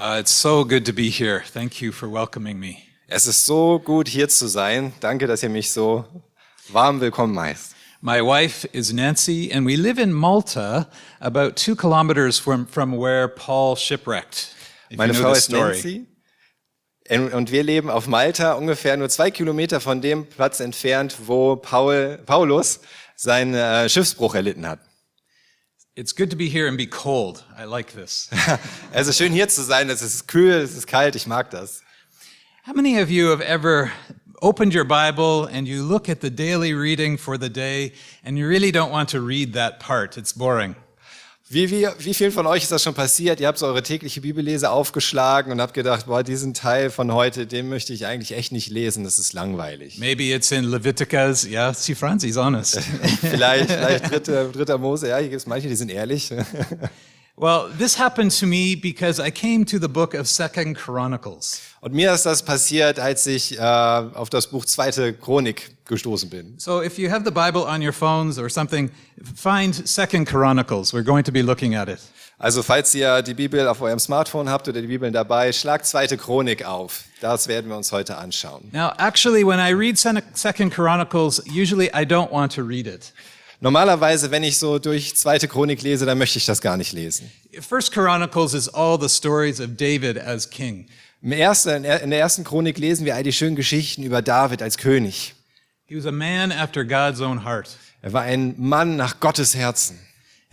Uh, it's so good to be here. Thank you for welcoming me. Es ist so gut hier zu sein. Danke, dass ihr mich so warm willkommen heißt. My wife is Nancy, and we live in Malta, about two kilometers from, from where Paul shipwrecked. If Meine you know Frau the ist story. Nancy und und wir leben auf Malta, ungefähr nur zwei Kilometer von dem Platz entfernt, wo Paul, Paulus seinen äh, Schiffsbruch erlitten hat. It's good to be here and be cold. I like this. Es ist schön hier zu sein. Es ist kühl, es ist kalt. Ich mag das. How many of you have ever opened your Bible and you look at the daily reading for the day and you really don't want to read that part? It's boring. Wie, wie, wie vielen von euch ist das schon passiert? Ihr habt so eure tägliche Bibellese aufgeschlagen und habt gedacht, boah, diesen Teil von heute, den möchte ich eigentlich echt nicht lesen. Das ist langweilig. Maybe it's in Leviticus. Yeah, see, Franzi's honest. vielleicht, vielleicht dritter, dritter Mose. Ja, hier gibt es manche, die sind ehrlich. well, this happened to me because I came to the book of Second Chronicles. Und mir ist das passiert, als ich äh, auf das Buch Zweite Chronik gestoßen bin. So if you have the Bible on your phones or something, find Second Chronicles. We're going to be looking at it. Also falls ihr die Bibel auf eurem Smartphone habt oder die Bibeln dabei, schlagt Zweite Chronik auf. Das werden wir uns heute anschauen. Now, actually, when I read Second Chronicles, usually I don't want to read it. Normalerweise, wenn ich so durch Zweite Chronik lese, dann möchte ich das gar nicht lesen. First Chronicles is all the stories of David as king. Im ersten, in der ersten Chronik lesen wir all die schönen Geschichten über David als König. Er war ein Mann nach Gottes Herzen.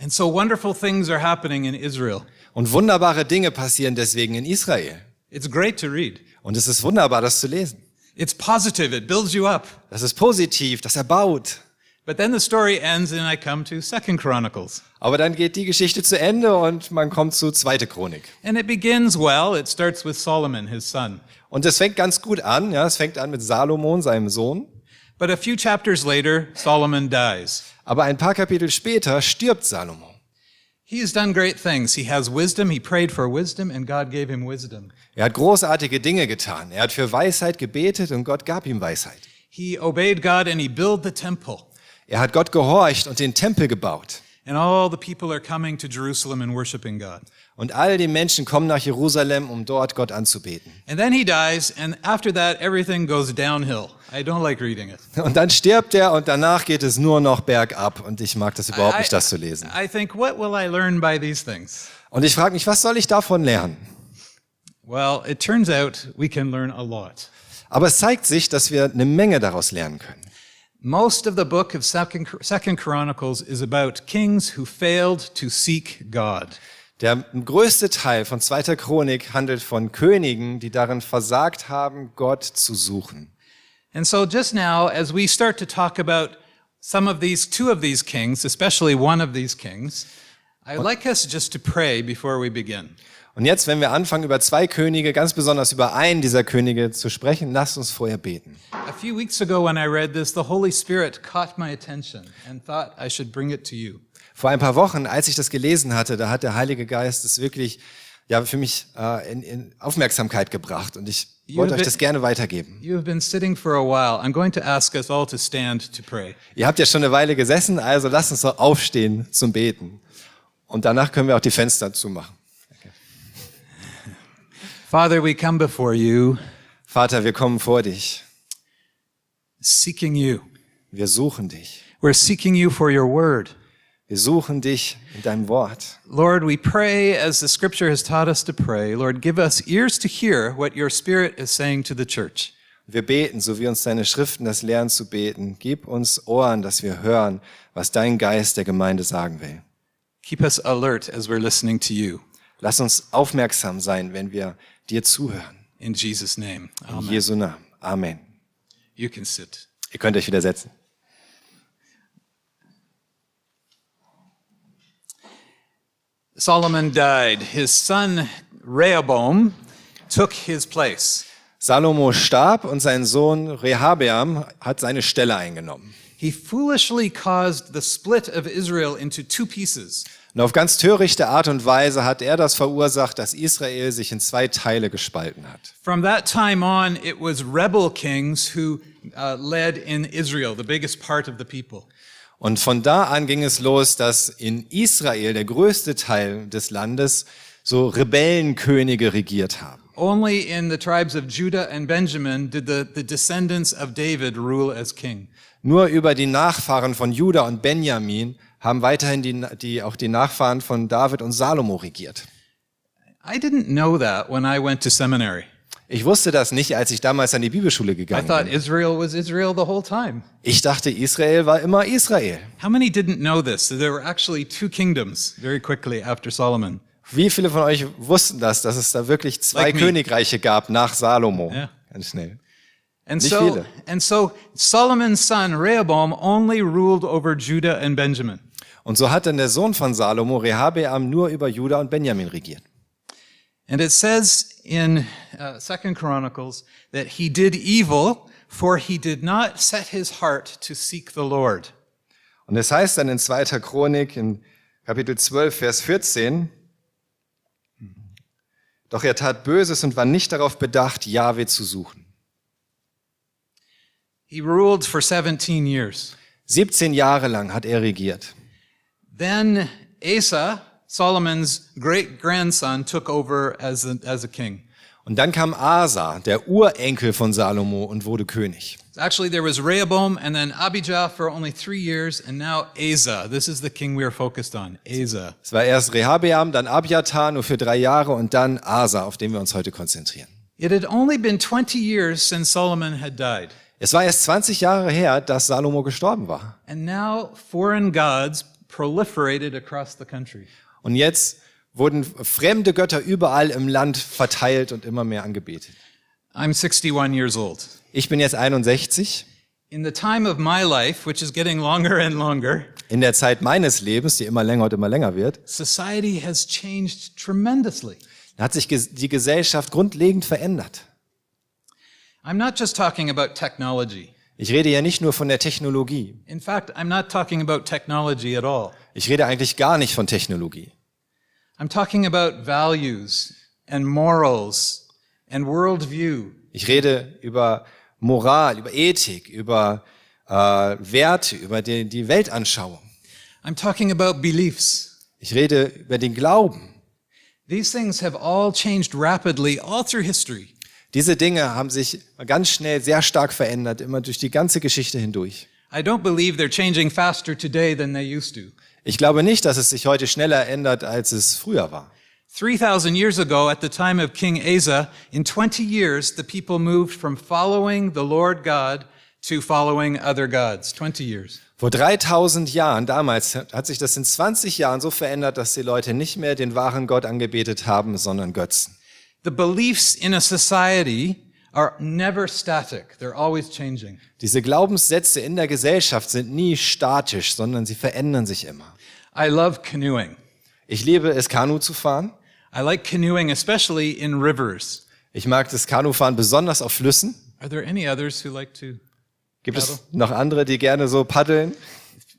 And so wonderful things are happening in Israel. Und wunderbare Dinge passieren deswegen in Israel. It's great to read. Und es ist wunderbar, das zu lesen. It's positive, it builds you up. Das ist positiv, das erbaut. But then the story ends and I come to Second Chronicles. Aber dann geht die Geschichte zu Ende und man kommt zu Zweite Chronik. And it begins well. It starts with Solomon, his son. Und es fängt ganz gut an. Ja, es fängt an mit Salomon, seinem Sohn. But a few chapters later, Solomon dies. Aber ein paar Kapitel später stirbt Salomo. He has done great things. He has wisdom. He prayed for wisdom and God gave him wisdom. Er hat großartige Dinge getan. Er hat für Weisheit gebetet und Gott gab ihm Weisheit. He obeyed God and he built the temple. Er hat Gott gehorcht und den Tempel gebaut. And all the people are coming to Jerusalem and worshiping God. Und all die Menschen kommen nach Jerusalem, um dort Gott anzubeten. And then he dies, and after that, everything goes downhill. I don't like reading it. Und dann stirbt er und danach geht es nur noch bergab. Und ich mag das überhaupt nicht, das zu lesen. I think, what will I learn by these things? Und ich frage mich, was soll ich davon lernen? Well, it turns out we can learn a lot. Aber es zeigt sich, dass wir eine Menge daraus lernen können. Most of the book of Second, Second Chronicles is about kings who failed to seek God. Der größte Teil von zweiter Chronik handelt von Königen, die darin versagt haben, Gott zu suchen. And so just now, as we start to talk about some of these, two of these kings, especially one of these kings, I'd like us just to pray before we begin. Und jetzt, wenn wir anfangen, über zwei Könige, ganz besonders über einen dieser Könige zu sprechen, lasst uns vorher beten. A few weeks ago, when I read this, the Holy Spirit caught my attention and thought I should bring it to you. Vor ein paar Wochen, als ich das gelesen hatte, da hat der Heilige Geist es wirklich ja, für mich äh, in, in Aufmerksamkeit gebracht und ich wollte euch das gerne weitergeben. Ihr habt ja schon eine Weile gesessen, also lasst uns doch aufstehen zum Beten. Und danach können wir auch die Fenster zumachen. Father, we come before you Vater, wir kommen vor dich. seeking you. Wir suchen dich. We're seeking you for your word. Wir suchen dich in deinem Wort. Lord, we pray as the scripture has taught us to pray. Lord, give us ears to hear what your spirit is saying to the church. Wir beten, so wie uns deine Schriften das lernen zu beten. Gib uns Ohren, dass wir hören, was dein Geist der Gemeinde sagen will. Keep us alert as we're listening to you. Lass uns aufmerksam sein, wenn wir dir zuhören. In Jesus' name. In Amen. Jesu Namen. Amen. You can sit. Ihr könnt euch wieder setzen. Solomon died. His son Rehoboam took his place. Salomo starb und sein Sohn Rehabeam hat seine Stelle eingenommen. He foolishly caused the split of Israel into two pieces. Und auf ganz törichte Art und Weise hat er das verursacht, dass Israel sich in zwei Teile gespalten hat. From that time on, it was rebel kings who uh, led in Israel, the biggest part of the people. Und von da an ging es los, dass in Israel der größte Teil des Landes so Rebellenkönige regiert haben. Only in the tribes of Judah and Benjamin did the, the descendants of David rule as king. Nur über die Nachfahren von Juda und Benjamin haben weiterhin die, die, auch die Nachfahren von David und Salomo regiert. I didn't know that when I went to seminary. Ich wusste das nicht, als ich damals an die Bibelschule I gegangen thought bin. Israel was Israel the whole time. Ich dachte, Israel war immer Israel. How many didn't know this? There were actually two kingdoms very quickly after Solomon. Wie viele von euch wussten das, dass es da wirklich zwei Like me. Königreiche gab nach Salomo? Ja. Ganz schnell. And Nicht so, viele. and so Solomon's son Rehoboam only ruled over Judah and Benjamin. Und so hat dann der Sohn von Salomo, Rehabeam, nur über Juda und Benjamin regiert. And it says in uh, Second Chronicles that he did evil, for he did not set his heart to seek the Lord. Und es heißt dann in 2. Chronik in Kapitel 12, Vers 14, doch er tat Böses und war nicht darauf bedacht, Jahwe zu suchen. He ruled for 17 years. 17 Jahre lang hat er regiert. Then Asa, Solomon's great grandson, took over as a, as a king. Und dann kam Asa, der Urenkel von Salomo, und wurde König. Actually, there was Rehoboam and then Abijah for only three years, and now Asa. This is the king we are focused on, Asa. Es war erst Rehabeam, dann Abiathar, nur für drei Jahre, und dann Asa, auf den wir uns heute konzentrieren. It had only been 20 years since Solomon had died, Es war erst 20 Jahre her, dass Salomo gestorben war. and now foreign gods proliferated across the country. Und jetzt wurden fremde Götter überall im Land verteilt und immer mehr angebetet. I'm 61 years old. Ich bin jetzt 61. In the time of my life, which is getting longer and longer, In der Zeit meines Lebens, die immer länger und immer länger wird, society has changed tremendously. hat sich die Gesellschaft grundlegend verändert. I'm not just talking about technology. Ich rede ja nicht nur von der Technologie. In fact, I'm not talking about technology at all. Ich rede eigentlich gar nicht von Technologie. I'm talking about values and morals and worldview. Ich rede über Moral, über Ethik, über äh, Werte, über die, die Weltanschauung. I'm talking about beliefs. Ich rede über den Glauben. These things have all changed rapidly all through history. Diese Dinge haben sich ganz schnell sehr stark verändert, immer durch die ganze Geschichte hindurch. I don't believe they're changing faster today than they used to. Ich glaube nicht, dass es sich heute schneller ändert, als es früher war. 3,000 years ago, at the time of King Asa, in 20 years, the people moved from following the Lord God to following other gods. 20 years. Vor 3000 Jahren, damals, hat sich das in 20 Jahren so verändert, dass die Leute nicht mehr den wahren Gott angebetet haben, sondern Götzen. The beliefs in a society are never static. They're always changing. Diese Glaubenssätze in der Gesellschaft sind nie statisch, sondern sie verändern sich immer. I love canoeing. Ich liebe es, Kanu zu fahren. I like canoeing, especially in rivers. Ich mag das Kanufahren besonders auf Flüssen. Are there any others who like to? Gibt es noch andere, die gerne so paddeln?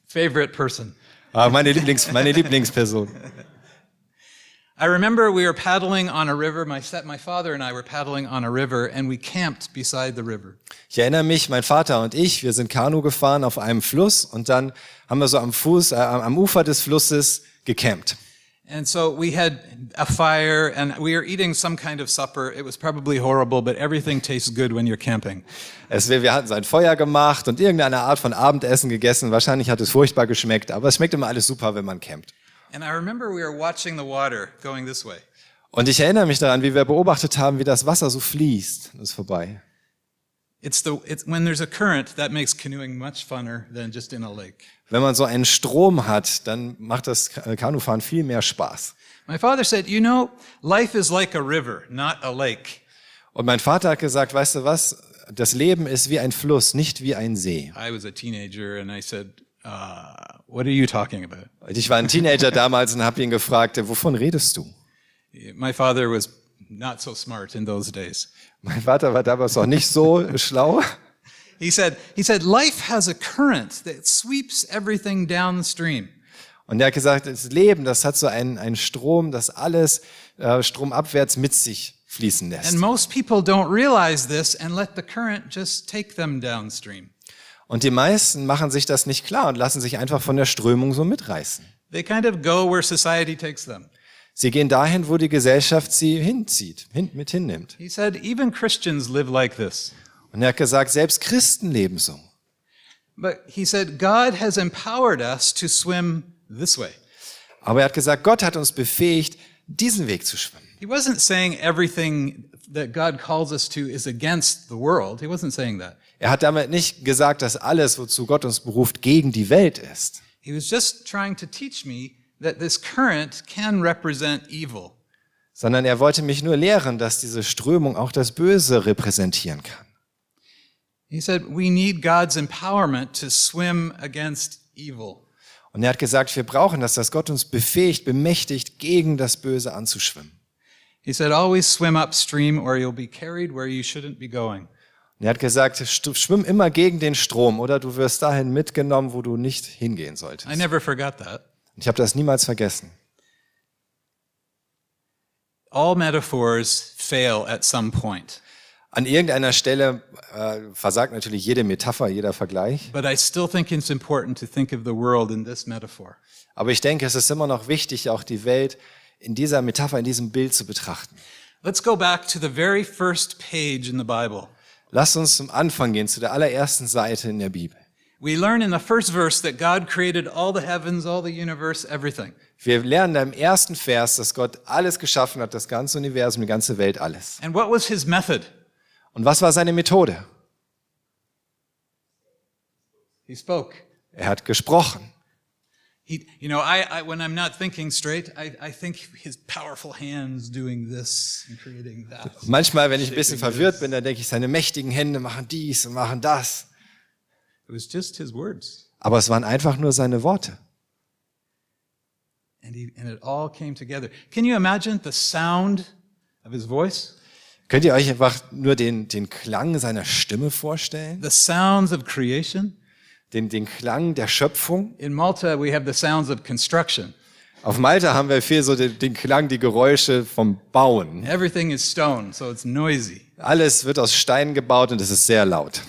Favorite person. Ah, meine, Lieblings, meine Lieblingsperson. I remember we were paddling on a river. My, my father and I were paddling on a river, and we camped beside the river. Ich erinnere mich, mein Vater und ich, wir sind Kanu gefahren auf einem Fluss und dann haben wir so am Fuß, äh, am Ufer des Flusses gecampt. And so we had a fire, and we were eating some kind of supper. It was probably horrible, but everything tastes good when you're camping. Es, wir, wir hatten so ein Feuer gemacht und irgendeine Art von Abendessen gegessen. Wahrscheinlich hat es furchtbar geschmeckt, aber es schmeckt immer alles super, wenn man campt. And I remember we were watching the water going this way. Und ich erinnere mich daran, wie wir beobachtet haben, wie das Wasser so fließt. Das ist vorbei. It's the it's when there's a current that makes canoeing much funner than just in a lake. Wenn man so einen Strom hat, dann macht das Ka- Kanufahren viel mehr Spaß. My father said, "You know, life is like a river, not a lake." Und mein Vater hat gesagt, weißt du was? Das Leben ist wie ein Fluss, nicht wie ein See. I was a teenager, and I said, uh, "What are you talking about?" Ich war ein Teenager damals und habe ihn gefragt, wovon redest du? My father was not so smart in those days. Mein Vater war damals noch nicht so schlau. He said, he said, life has a current that sweeps everything downstream. Und er hat gesagt, das Leben, das hat so einen, einen Strom, das alles äh, stromabwärts mit sich fließen lässt. And most people don't realize this and let the current just take them downstream. Und die meisten machen sich das nicht klar und lassen sich einfach von der Strömung so mitreißen. They kind of go where society takes them. Sie gehen dahin, wo die Gesellschaft sie hinzieht, hin, mit hinnimmt. He said, even Christians live like this. Und er hat gesagt, selbst Christen leben so. But he said, God has empowered us to swim this way. Aber er hat gesagt, Gott hat uns befähigt, diesen Weg zu schwimmen. He wasn't saying everything that God calls us to is against the world. He wasn't saying that. Er hat damit nicht gesagt, dass alles, wozu Gott uns beruft, gegen die Welt ist. He was just trying to teach me that this current can represent evil. Sondern er wollte mich nur lehren, dass diese Strömung auch das Böse repräsentieren kann. He said, we need God's empowerment to swim against evil. Und er hat gesagt, wir brauchen das, dass Gott uns befähigt, bemächtigt, gegen das Böse anzuschwimmen. He said, always swim upstream or you'll be carried where you shouldn't be going. Und er hat gesagt, schwimm immer gegen den Strom oder du wirst dahin mitgenommen, wo du nicht hingehen solltest. I never forgot that. Und ich habe das niemals vergessen. All metaphors fail at some point, An irgendeiner Stelle äh, versagt natürlich jede Metapher, jeder Vergleich. but I still think it's important to think of the world in this metaphor. Aber ich denke, es ist immer noch wichtig, auch die Welt in dieser Metapher, in diesem Bild zu betrachten. Let's go back to the very first page in the Bible. Lasst uns zum Anfang gehen, zu der allerersten Seite in der Bibel. We learn in the first verse that God created all the heavens, all the universe, everything. Wir lernen im ersten Vers, dass Gott alles geschaffen hat, das ganze Universum, die ganze Welt, alles. And what was his method? Und was war seine Methode? He spoke. Er hat gesprochen. He, you know, I, I, when I'm not thinking straight, I, I think his powerful hands doing this and creating that. Manchmal, wenn ich ein bisschen verwirrt bin, dann denke ich, seine mächtigen Hände machen dies und machen das. It was just his words. Aber es waren einfach nur seine Worte. And, he, and it all came together. Can you imagine the sound of his voice? Könnt ihr euch einfach nur den, den Klang seiner Stimme vorstellen? The sounds of creation? Den, den Klang der Schöpfung? In Malta, we have the sounds of construction. Auf Malta haben wir viel so den, den Klang, die Geräusche vom Bauen. Everything is stone, so it's noisy. Alles wird aus Steinen gebaut und es ist sehr laut.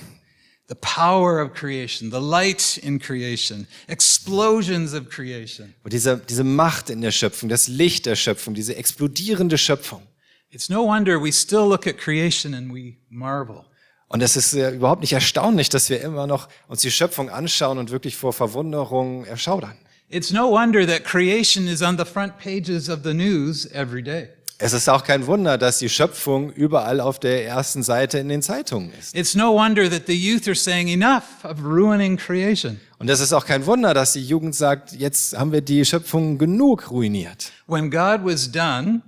The power of creation, the light in creation, explosions of creation. Und diese, diese Macht in der Schöpfung, das Licht der Schöpfung, diese explodierende Schöpfung. It's no wonder we still look at creation and we marvel. Und es ist äh, überhaupt nicht erstaunlich, dass wir immer noch uns die Schöpfung anschauen und wirklich vor Verwunderung erschaudern. It's no wonder that creation is on the front pages of the news every day. Es ist auch kein Wunder, dass die Schöpfung überall auf der ersten Seite in den Zeitungen ist. It's no wonder that the youth are saying enough of ruining creation. Und es ist auch kein Wunder, dass die Jugend sagt, jetzt haben wir die Schöpfung genug ruiniert. When God was done,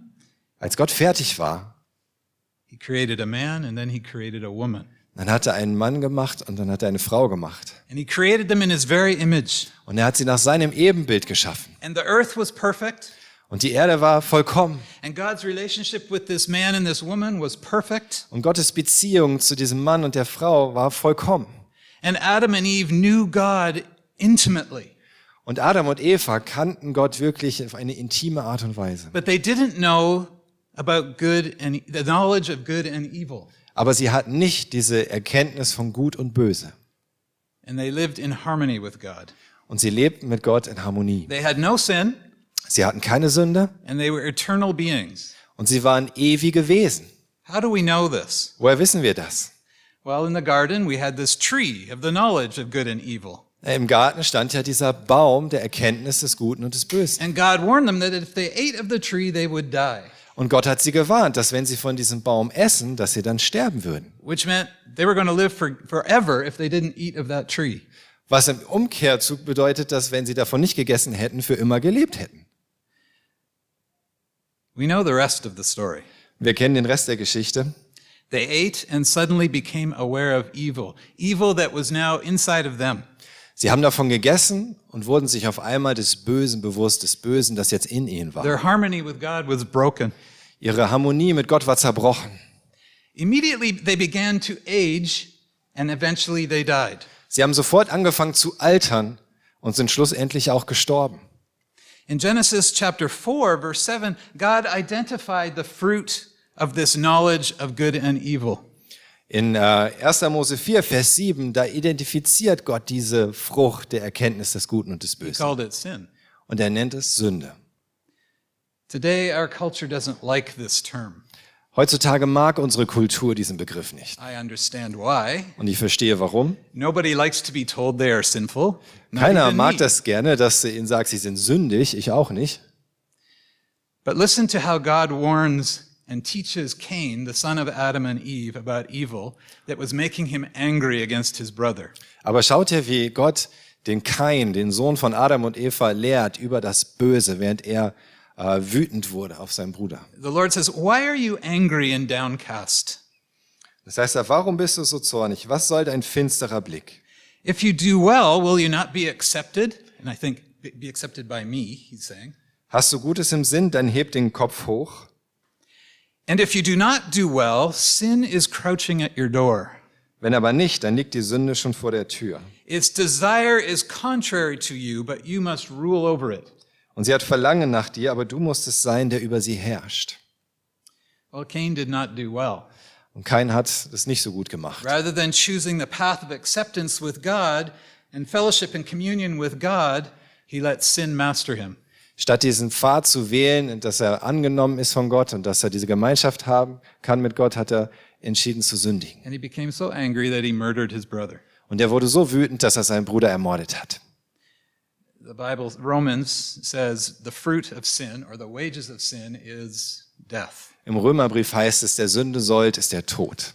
Als Gott fertig war, he created a man and then he created a woman. Dann hat er einen Mann gemacht und dann hat er eine Frau gemacht. And he created them in his very image. Und er hat sie nach seinem Ebenbild geschaffen. And the earth was perfect. Und die Erde war vollkommen. And God's relationship with this man and this woman was perfect. Und Gottes Beziehung zu diesem Mann und der Frau war vollkommen. And Adam and Eve knew God intimately. Und Adam und Eva kannten Gott wirklich auf eine intime Art und Weise. But they didn't know about good and the knowledge of good and evil. Aber sie hatten nicht diese Erkenntnis von Gut und Böse. And they lived in harmony with God. Und sie lebten mit Gott in Harmonie. They had no sin Sie hatten keine Sünde and they were eternal beings. und sie waren ewige Wesen. How do we know this? Woher wissen wir das? Well, in the garden, we had this tree of the knowledge of good and evil. Im Garten stand ja dieser Baum der Erkenntnis des Guten und des Bösen. And God warned them that if they ate of the tree, they would die, Und Gott hat sie gewarnt, dass wenn sie von diesem Baum essen, dass sie dann sterben würden. which meant they were going to live for, forever if they didn't eat of that tree. Was im Umkehrzug bedeutet, dass wenn sie davon nicht gegessen hätten, für immer gelebt hätten. We know the rest of the story. Wir kennen den Rest der Geschichte. They ate and suddenly became aware of evil, evil that was now inside of them. Sie haben davon gegessen und wurden sich auf einmal des Bösen bewusst, des Bösen, das jetzt in ihnen war. Their harmony with God was broken. Ihre Harmonie mit Gott war zerbrochen. Immediately, they began to age and eventually they died. Sie haben sofort angefangen zu altern und sind schlussendlich auch gestorben. In Genesis chapter 4, verse 7, God identified the fruit of this knowledge of good and evil. In äh, 1. Mose 4, Vers 7, da identifiziert Gott diese Frucht der Erkenntnis des Guten und des Bösen. Und er nennt es Sünde. Today, our culture doesn't like this term. Heutzutage mag unsere Kultur diesen Begriff nicht. I understand why. Und ich verstehe warum. Nobody likes to be told they are sinful. not Keiner mag das gerne, dass du ihnen sagst, sie sind sündig. Ich auch nicht. But listen to how God warns and teaches Cain, the son of Adam and Eve, about evil that was making him angry against his brother. Aber schaut ihr, wie Gott den Kain, den Sohn von Adam und Eva, lehrt über das Böse, während er äh, wütend wurde auf seinen Bruder. The Lord says, Why are you angry and downcast? Das heißt, warum bist du so zornig? Was soll dein finsterer Blick? If you do well, will you not be accepted? And I think be- be accepted by me, he's saying. Hast du Gutes im Sinn, dann heb den Kopf hoch. And if you do not do well, sin is crouching at your door. Wenn aber nicht, dann liegt die Sünde schon vor der Tür. Its desire is contrary to you, but you must rule over it. Und sie hat Verlangen nach dir, aber du musst es sein, der über sie herrscht. Well, Cain did not do well. Und Kain hat es nicht so gut gemacht. Rather than choosing the path of acceptance with God and fellowship and communion with God, he let sin master him. Statt diesen Pfad zu wählen, dass er angenommen ist von Gott und dass er diese Gemeinschaft haben kann mit Gott, hat er entschieden zu sündigen. And he became so angry that he murdered his brother. Und er wurde so wütend, dass er seinen Bruder ermordet hat. The Bible, Romans says the fruit of sin or the wages of sin is death. Im Römerbrief heißt es, der Sünde sollt ist der Tod.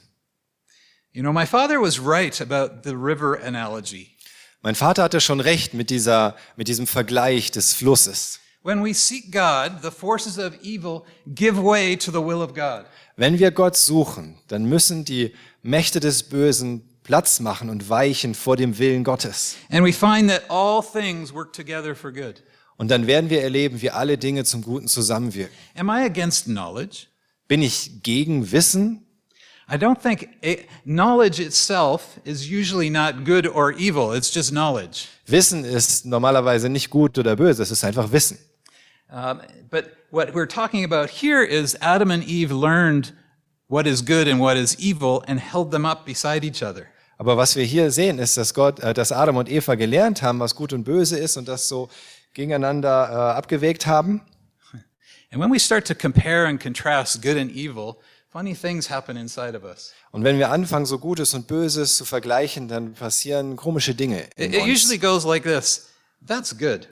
You know, my father was right about the river analogy. Mein Vater hatte schon recht mit, dieser, mit diesem Vergleich des Flusses. When we seek God, the forces of evil give way to the will of God. Wenn wir Gott suchen, dann müssen die Mächte des Bösen Platz machen und weichen vor dem Willen Gottes. And we find that all things work together for good. Und dann werden wir erleben, wie alle Dinge zum Guten zusammenwirken. Am I against knowledge? Bin ich gegen Wissen? I don't think knowledge itself is usually not good or evil. It's just knowledge. Wissen ist normalerweise nicht gut oder böse, es ist einfach Wissen. Um, but what we're talking about here is Adam and Eve learned what is good and what is evil and held them up beside each other. Aber was wir hier sehen, ist, dass Gott, äh, dass Adam und Eva gelernt haben, was gut und böse ist und das so gegeneinander äh, abgewägt haben. And when we start to compare and contrast good and evil, funny things happen inside of us. Und wenn wir anfangen, so Gutes und Böses zu vergleichen, dann passieren komische Dinge. In It, it usually goes like this That's good.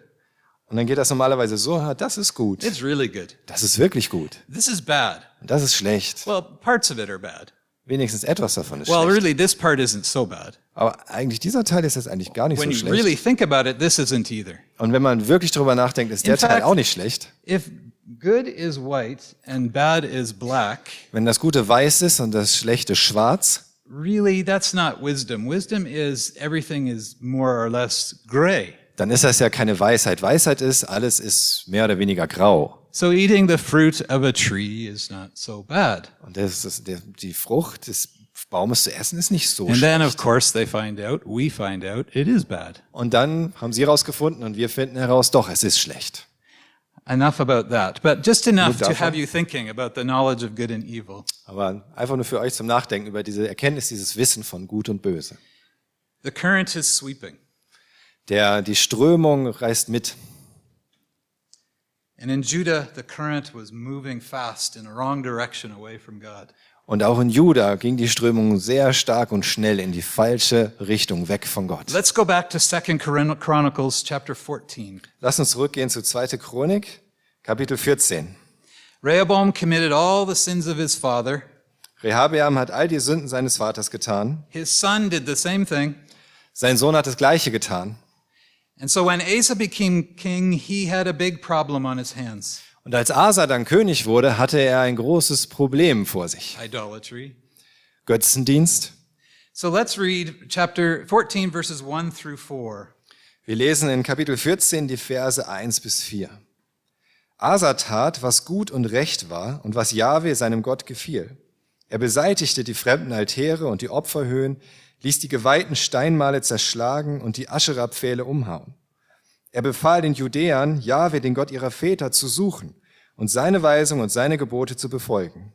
Und dann geht das normalerweise so, "Ah, das ist gut, It's really good. das ist wirklich gut, This is bad. das ist schlecht. Well, parts of it are bad. Wenigstens etwas davon ist Well, schlecht. really, this part isn't so bad. Aber eigentlich dieser Teil ist jetzt eigentlich gar nicht When so you schlecht. really think about it, this isn't either. Und wenn man wirklich drüber nachdenkt, ist der In Teil fact- auch nicht schlecht. If good is white and bad is black, Wenn das Gute weiß ist und das Schlechte schwarz, really, that's not wisdom. Wisdom is everything is more or less gray. Dann ist das ja keine Weisheit. Weisheit ist, alles ist mehr oder weniger grau. So eating the fruit of a tree is not so bad. Und das der, die Frucht des Baumes zu essen ist nicht so And then, of schlecht. course, they find out, we find out, it is bad. Und dann haben sie herausgefunden und wir finden heraus, doch, es ist schlecht. Enough about that. But just enough to have you thinking about the knowledge of good and evil. Aber einfach nur für euch zum Nachdenken über diese Erkenntnis, dieses Wissen von Gut und Böse. The current is sweeping. Der, die Strömung reißt mit. And in Judah, the current was moving fast in a wrong direction away from God. Und auch in Juda ging die Strömung sehr stark und schnell in die falsche Richtung, weg von Gott. Let's go back to 2 Chron- Chronicles chapter 14. Lass uns zurückgehen zu 2. Chronik, Kapitel 14. Rehoboam committed all the sins of his father. Rehabeam hat all die Sünden seines Vaters getan. His son did the same thing. Sein Sohn hat das Gleiche getan. And so when Asa became king, he had a big problem on his hands Und als Asa dann König wurde, hatte er ein großes Problem vor sich. idolatry. Götzendienst. So let's read chapter 14, verses 1 through 4. Wir lesen in Kapitel 14 die Verse 1 bis 4. Asa tat, was gut und recht war und was Jahwe seinem Gott gefiel. Er beseitigte die fremden Altäre und die Opferhöhen, ließ die geweihten Steinmale zerschlagen und die Aschera-Pfähle umhauen. Er befahl den Judäern, Jahwe, den Gott ihrer Väter, zu suchen und seine Weisung und seine Gebote zu befolgen.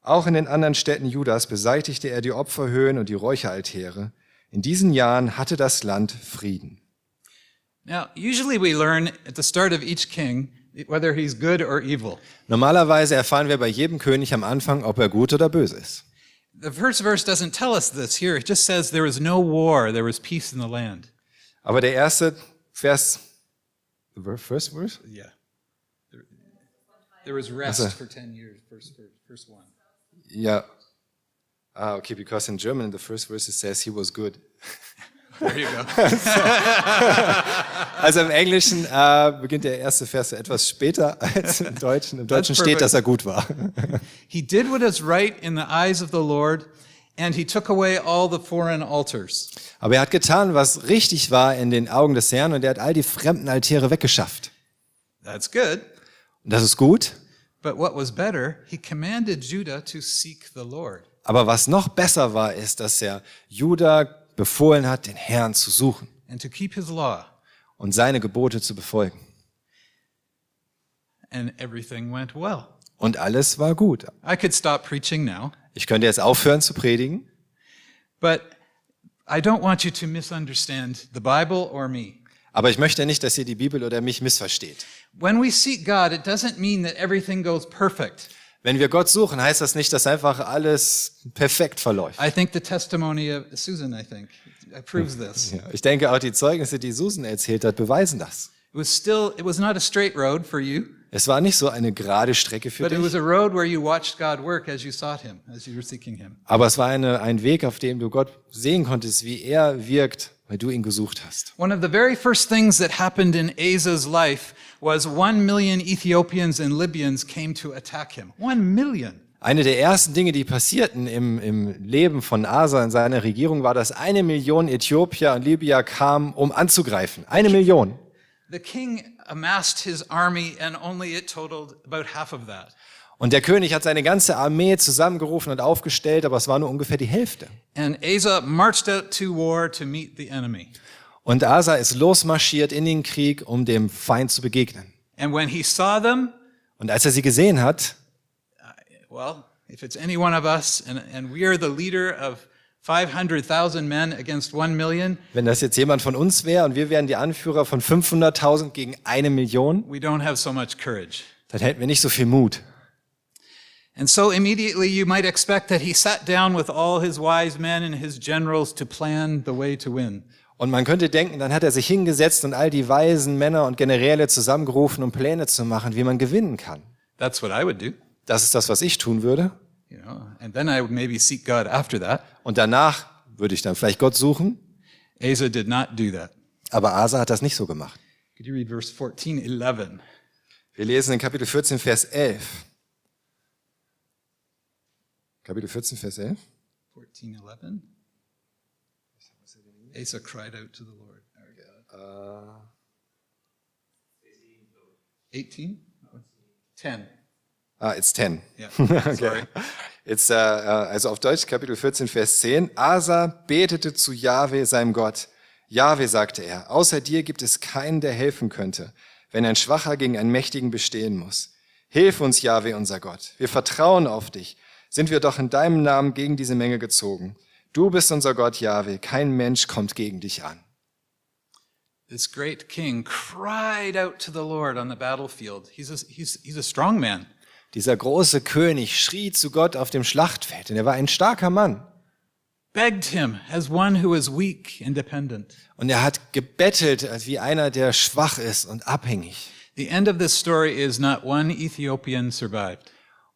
Auch in den anderen Städten Judas beseitigte er die Opferhöhen und die Räucheraltäre. In diesen Jahren hatte das Land Frieden. Now, usually we learn at the start of each king whether he's good or evil. Normalerweise erfahren wir bei jedem König am Anfang, ob er gut oder böse ist. The first verse doesn't tell us this here. It just says there was no war, there was peace in the land. Aber der erste Vers, the first verse? Yeah. There, there was rest Also- for 10 years, first, first one. Ja. Ah, okay, because in German the first verse it says he was good. Also im Englischen äh, beginnt der erste Vers etwas später als im Deutschen. Im Deutschen steht, dass er gut war. he did what is right in the eyes of the Lord, and he took away all the foreign altars. Aber er hat getan, was richtig war in den Augen des Herrn und er hat all die fremden Altäre weggeschafft. That's good. Und das ist gut. But what was better, he commanded Judah to seek the Lord. Aber was noch besser war, ist, dass er Juda befohlen hat, den Herrn zu suchen and to keep his law, und seine Gebote zu befolgen. and everything went well. Und alles war gut. I could stop preaching now, Ich könnte jetzt aufhören zu predigen, but I don't want you to misunderstand the Bible or me. aber ich möchte nicht, dass ihr die Bibel oder mich missversteht. When we seek God, it doesn't mean that everything goes perfect. Wenn wir Gott suchen, heißt das nicht, dass einfach alles perfekt verläuft. I think the testimony of Susan, I think, proves this. Ja, ich denke, auch die Zeugnisse, die Susan erzählt hat, beweisen das. It was still, it was not a straight road for you, Es war nicht so eine gerade Strecke für but it was dich, a road where you watched God work as you sought Him, as you were seeking Him. aber es war eine, ein Weg, auf dem du Gott sehen konntest, wie er wirkt, weil du ihn gesucht hast. One of the very first things that happened in Asa's life was one million Ethiopians and Libyans came to attack him. One million. Eine der ersten Dinge, die passierten im, im Leben von Asa in seiner Regierung, war, dass eine Million Äthiopier und Libyer kamen, um anzugreifen. Eine Million. The king amassed his army and only it totaled about half of that. Und der König hat seine ganze Armee zusammengerufen und aufgestellt, aber es war nur ungefähr die Hälfte. And Asa marched out to war to meet the enemy. Und Asa ist losmarschiert in den Krieg, um dem Feind zu begegnen. And when he saw them, Und als er sie gesehen hat, well, if it's any one of us and, and we are the leader of 500,000 men against 1 million, wenn das jetzt jemand von uns wäre und wir wären die Anführer von 500.000 gegen eine Million, we don't have so much courage. dann hätten wir nicht so viel Mut. And so immediately you might expect that he sat down with all his wise men and his generals to plan the way to win. Und man könnte denken, dann hat er sich hingesetzt und all die weisen Männer und Generäle zusammengerufen, um Pläne zu machen, wie man gewinnen kann. That's what I would do, Das ist das, was ich tun würde. you know. And then I would maybe seek God after that. Und danach würde ich dann vielleicht Gott suchen. Asa did not do that. Aber Asa hat das nicht so gemacht. Could you read verse 14, 11? Wir lesen in Kapitel 14, Vers 11. Kapitel 14, Vers 11. 14, 11. Asa cried out to the Lord. our God. 18? 10. Ah, it's 10. Yeah. Okay. Sorry. It's, äh, äh, also auf Deutsch Kapitel 14, Vers 10. Asa betete zu Jahwe, seinem Gott. Jahwe, sagte er, außer dir gibt es keinen, der helfen könnte, wenn ein Schwacher gegen einen Mächtigen bestehen muss. Hilf uns, Jahwe, unser Gott. Wir vertrauen auf dich. Sind wir doch in deinem Namen gegen diese Menge gezogen. Du bist unser Gott, Jahwe. Kein Mensch kommt gegen dich an. This great king cried out to the Lord on the battlefield. He's a, he's, he's a strong man. Dieser große König schrie zu Gott auf dem Schlachtfeld, und er war ein starker Mann. begged him as one who is weak and dependent. Und er hat gebettelt wie einer, der schwach ist und abhängig. The end of this story is not one Ethiopian survived.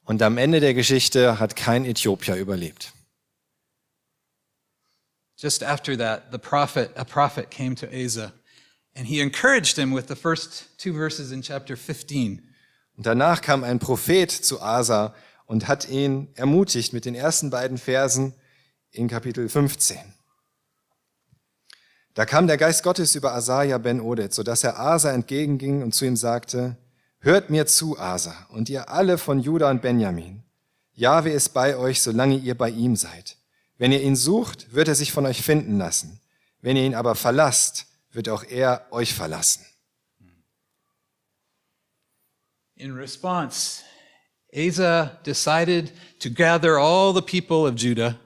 Und am Ende der Geschichte hat kein Äthiopier überlebt. Just after that, the prophet, a prophet came to Asa, and he encouraged him with the first two verses in chapter 15. Und danach kam ein Prophet zu Asa und hat ihn ermutigt mit den ersten beiden Versen in Kapitel 15. Da kam der Geist Gottes über Asaja ben Odet, so dass er Asa entgegenging und zu ihm sagte, Hört mir zu, Asa, und ihr alle von Juda und Benjamin. Jahwe ist bei euch, solange ihr bei ihm seid. Wenn ihr ihn sucht, wird er sich von euch finden lassen. Wenn ihr ihn aber verlasst, wird auch er euch verlassen. In response, Asa decided to gather all the people of Judah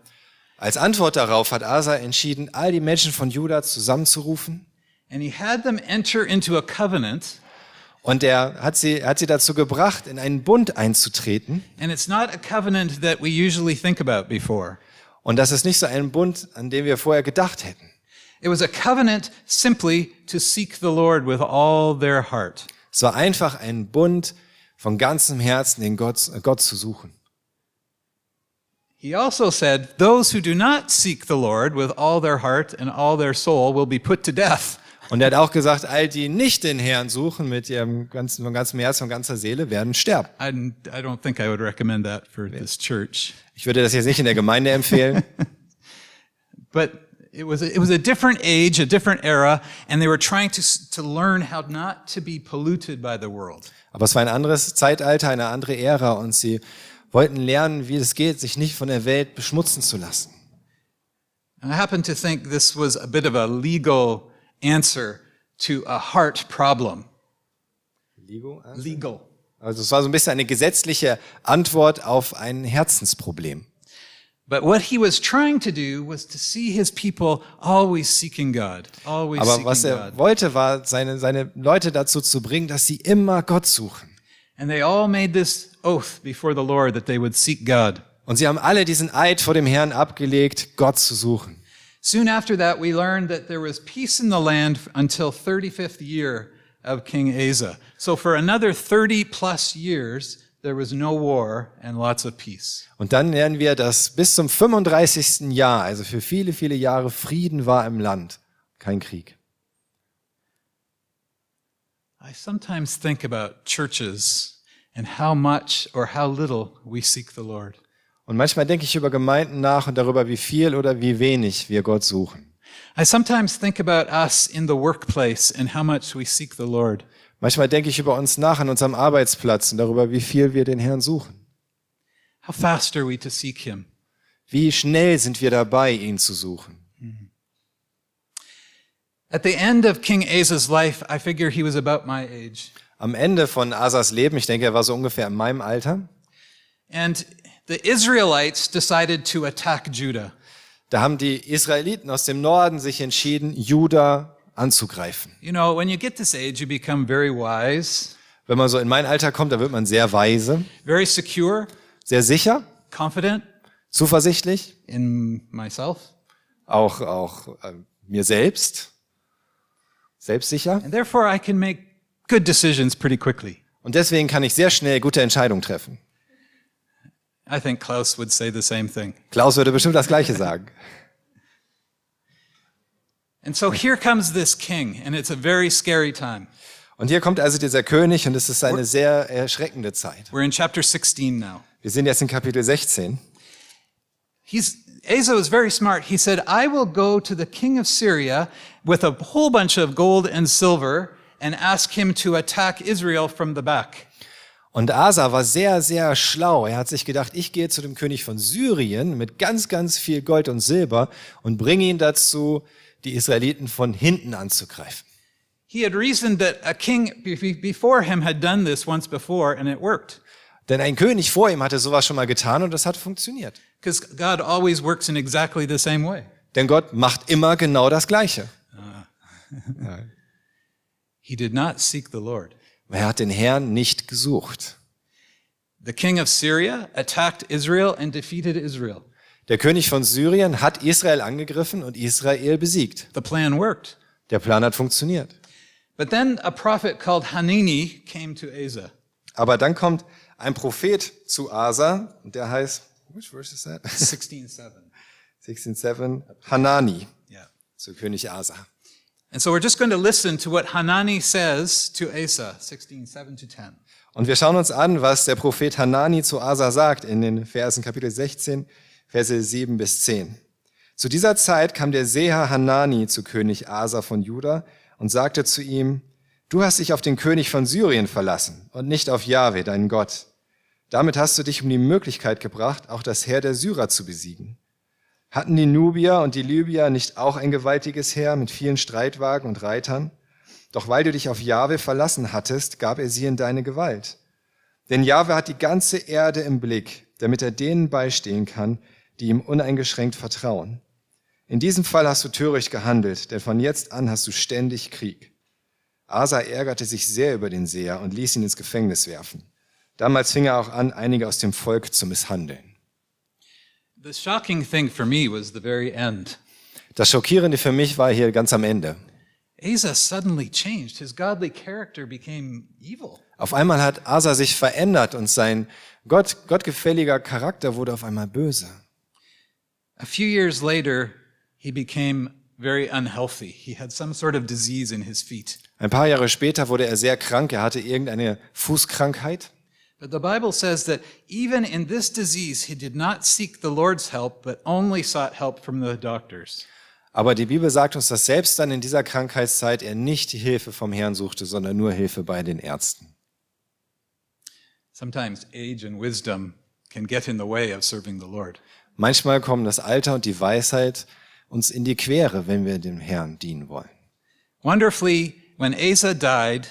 Als Antwort darauf hat Asa entschieden, all die Menschen von Juda zusammenzurufen and he had them enter into a covenant Und er hat sie, hat sie dazu gebracht, in einen Bund einzutreten. And it's not a covenant that we usually think about before. Und das ist nicht so ein Bund, an den wir vorher gedacht hätten. It was a covenant simply to seek the Lord with all their heart. Es war einfach ein Bund von ganzem Herzen, den Gott, Gott zu suchen. He also said, Those who do not seek the Lord with all their heart and all their soul will be put to death. Und er hat auch gesagt, all die nicht den Herrn suchen mit ihrem ganzen, von ganzem Herzen, von ganzer Seele, werden sterben. I, I don't think I would recommend that for this church. Ich würde das jetzt nicht in der Gemeinde empfehlen. But it was, a, it was a different age, a different era, and they were trying to, to learn how not to be polluted by the world. Aber es war ein anderes Zeitalter, eine andere Ära und sie wollten lernen, wie es geht, sich nicht von der Welt beschmutzen zu lassen. And I happen to think this was a bit of a legal answer to a heart problem. Legal. Also es war so ein bisschen eine gesetzliche Antwort auf ein Herzensproblem. But what he was trying to do was to see his people always seeking God, always Aber seeking was er God. wollte, war seine, seine Leute dazu zu bringen, dass sie immer Gott suchen. And they all made this oath before the Lord that they would seek God. Und sie haben alle diesen Eid vor dem Herrn abgelegt, Gott zu suchen. Soon after that, we learned that there was peace in the land until 35th year of King Asa. So for another 30 plus years, there was no war and lots of peace. Und dann lernen wir, dass bis zum 35. Jahr, also für viele, viele Jahre Frieden war im Land. Kein Krieg. I sometimes think about churches and how much or how little we seek the Lord. Und manchmal denke ich über Gemeinden nach und darüber, wie viel oder wie wenig wir Gott suchen. I sometimes think about us in the workplace and how much we seek the Lord. Manchmal denke ich über uns nach an unserem Arbeitsplatz und darüber, wie viel wir den Herrn suchen. How fast are we to seek Him? Wie schnell sind wir dabei, ihn zu suchen. At the end of King Asa's life, I figure he was about my age. Am Ende von Asas Leben, ich denke, er war so ungefähr in meinem Alter, And the Israelites decided to attack Judah. da haben die Israeliten aus dem Norden sich entschieden, Juda anzugreifen. You know, when you get this age, you become very wise, Wenn man so in mein Alter kommt, da wird man sehr weise, very secure, sehr sicher, confident zuversichtlich, in myself. auch, auch äh, mir selbst, selbstsicher. And therefore, I can make good decisions pretty quickly. Und deswegen kann ich sehr schnell gute Entscheidungen treffen. I think Klaus would say the same thing. Klaus würde bestimmt das Gleiche sagen. And so here comes this king, and it's a very scary time. Und hier kommt also dieser König und es ist eine sehr erschreckende Zeit. We're in chapter 16 now. Wir sind jetzt in Kapitel 16. He's, Asa was very smart. He said, I will go to the king of Syria with a whole bunch of gold and silver and ask him to attack Israel from the back. Und Asa war sehr, sehr schlau. Er hat sich gedacht, ich gehe zu dem König von Syrien mit ganz, ganz viel Gold und Silber und bringe ihn dazu, die Israeliten von hinten anzugreifen. He had reasoned that a king be- be- before him had done this once before, and it worked. Denn ein König vor ihm hatte sowas schon mal getan und das hat funktioniert. Because God always works in exactly the same way. Denn Gott macht immer genau das Gleiche. He did not seek the Lord. Er hat den Herrn nicht gesucht. The king of Syria attacked Israel and defeated Israel. Der König von Syrien hat Israel angegriffen und Israel besiegt. The plan worked. Der Plan hat funktioniert. But then a prophet called Hanini came to Asa. Aber dann kommt ein Prophet zu Asa und der heißt, which verse is that? 16:7. 16.7, Hanani, Yeah. zu König Asa. And so we're just going to listen to what Hanani says to Asa, 16:7 to 10. Und wir schauen uns an, was der Prophet Hanani zu Asa sagt in den Versen Kapitel 16, Verse 7 bis 10. Zu dieser Zeit kam der Seher Hanani zu König Asa von Juda und sagte zu ihm, du hast dich auf den König von Syrien verlassen und nicht auf Jahwe, deinen Gott. Damit hast du dich um die Möglichkeit gebracht, auch das Heer der Syrer zu besiegen. Hatten die Nubier und die Libyer nicht auch ein gewaltiges Heer mit vielen Streitwagen und Reitern? Doch weil du dich auf Jahwe verlassen hattest, gab er sie in deine Gewalt. Denn Jahwe hat die ganze Erde im Blick, damit er denen beistehen kann, die ihm uneingeschränkt vertrauen. In diesem Fall hast du töricht gehandelt, denn von jetzt an hast du ständig Krieg. Asa ärgerte sich sehr über den Seher und ließ ihn ins Gefängnis werfen. Damals fing er auch an, einige aus dem Volk zu misshandeln. The shocking thing for me was the very end. Das Schockierende für mich war hier ganz am Ende. Asa suddenly changed. His godly character became evil. Auf einmal hat Asa sich verändert und sein Gott, gottgefälliger Charakter wurde auf einmal böse. A few years later, he became very unhealthy. He had some sort of disease in his feet. Ein paar Jahre später wurde er sehr krank. Er hatte irgendeine Fußkrankheit. But the Bible says that even in this disease, he did not seek the Lord's help, but only sought help from the doctors. Aber die Bibel sagt uns, dass selbst dann in dieser Krankheitszeit er nicht die Hilfe vom Herrn suchte, sondern nur Hilfe bei den Ärzten. Sometimes age and wisdom can get in the way of serving the Lord. Manchmal kommen das Alter und die Weisheit uns in die Quere, wenn wir dem Herrn dienen wollen. Wonderfully, when Asa died,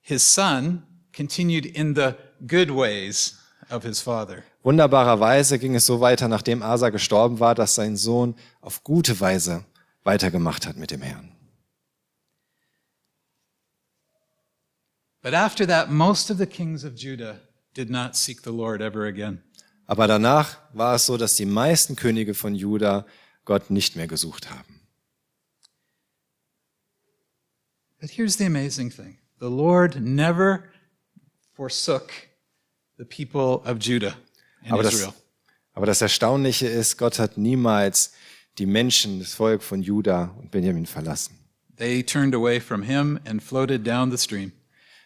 his son continued in the good ways of his father. Wunderbarerweise ging es so weiter, nachdem Asa gestorben war, dass sein Sohn auf gute Weise weitergemacht hat mit dem Herrn. But after that, most of the kings of Judah did not seek the Lord ever again. Aber danach war es so, dass die meisten Könige von Juda Gott nicht mehr gesucht haben. But here's the amazing thing the Lord never forsook the people of Judah and Aber Israel. das, aber das Erstaunliche ist, Gott hat niemals die Menschen, das Volk von Juda und Benjamin verlassen. They turned away from him and floated down the stream.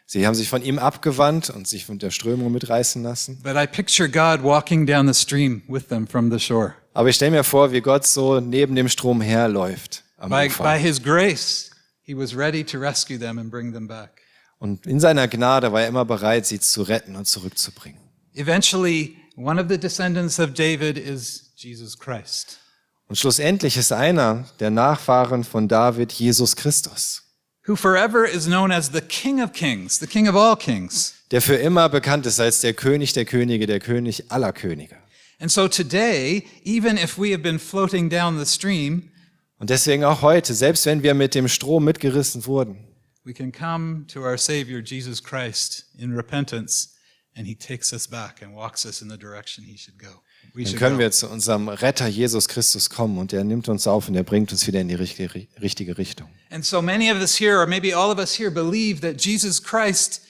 Sie haben sich von ihm abgewandt und sich von der Strömung mitreißen lassen. But I picture God walking down the stream with them from the shore. Aber ich stelle mir vor, wie Gott so neben dem Strom herläuft am By, by Ufer. his grace, he was ready to rescue them and bring them back. Und in seiner Gnade war er immer bereit, sie zu retten und zurückzubringen. Eventually, one of the descendants of David is Jesus Christ. Und schlussendlich ist einer der Nachfahren von David Jesus Christus, who forever is known as the King of Kings, the King of all kings. der für immer bekannt ist als der König der Könige, der König aller Könige. And so today, even if we have been floating down the stream, Und deswegen auch heute, selbst wenn wir mit dem Strom mitgerissen wurden, we can come to our Savior Jesus Christ in repentance, and He takes us back and walks us in the direction He should go. We dann können go. wir zu unserem Retter Jesus Christus kommen und er nimmt uns auf und er bringt uns wieder in die richtige, richtige Richtung. And so many of us here, or maybe all of us here, believe that Jesus Christ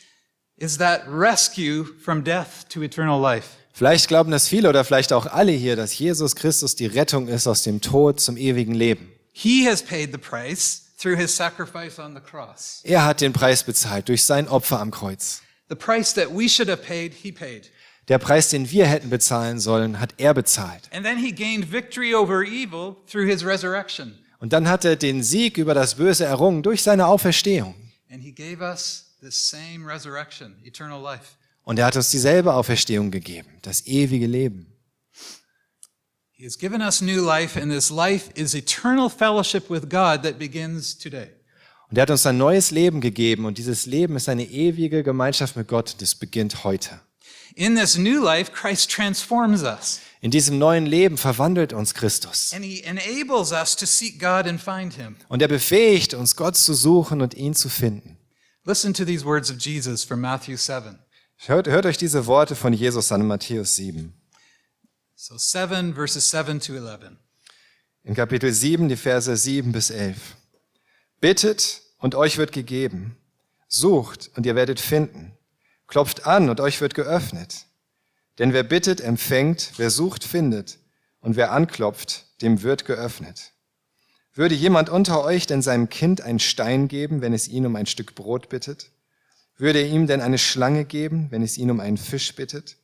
is that rescue from death to eternal life. Vielleicht glauben das viele oder vielleicht auch alle hier, dass Jesus Christus die Rettung ist aus dem Tod zum ewigen Leben. He has paid the price through His sacrifice on the cross. Er hat den Preis bezahlt durch sein Opfer am Kreuz. The price that we should have paid, He paid. Der Preis, den wir hätten bezahlen sollen, hat er bezahlt. And then he gained victory over evil through his resurrection. Und dann hat er den Sieg über das Böse errungen durch seine Auferstehung. And he gave us this same resurrection, eternal life. Und er hat uns dieselbe Auferstehung gegeben, das ewige Leben. He has given us new life, and this life is eternal fellowship with God that begins today. Und er hat uns ein neues Leben gegeben und dieses Leben ist eine ewige Gemeinschaft mit Gott und es beginnt heute. In this new life, Christ transforms us, In diesem neuen Leben verwandelt uns Christus. and he enables us to seek God and find him. Und er befähigt uns, Gott zu suchen und ihn zu finden. Listen to these words of Jesus from Matthew 7. Hört, hört euch diese Worte von Jesus an in Matthäus 7. So 7 verses 7 to 11. In Kapitel 7, die Verse 7 bis 11. Bittet und euch wird gegeben. Sucht und ihr werdet finden. Klopft an und euch wird geöffnet. Denn wer bittet, empfängt, wer sucht, findet. Und wer anklopft, dem wird geöffnet. Würde jemand unter euch denn seinem Kind einen Stein geben, wenn es ihn um ein Stück Brot bittet? Würde er ihm denn eine Schlange geben, wenn es ihn um einen Fisch bittet?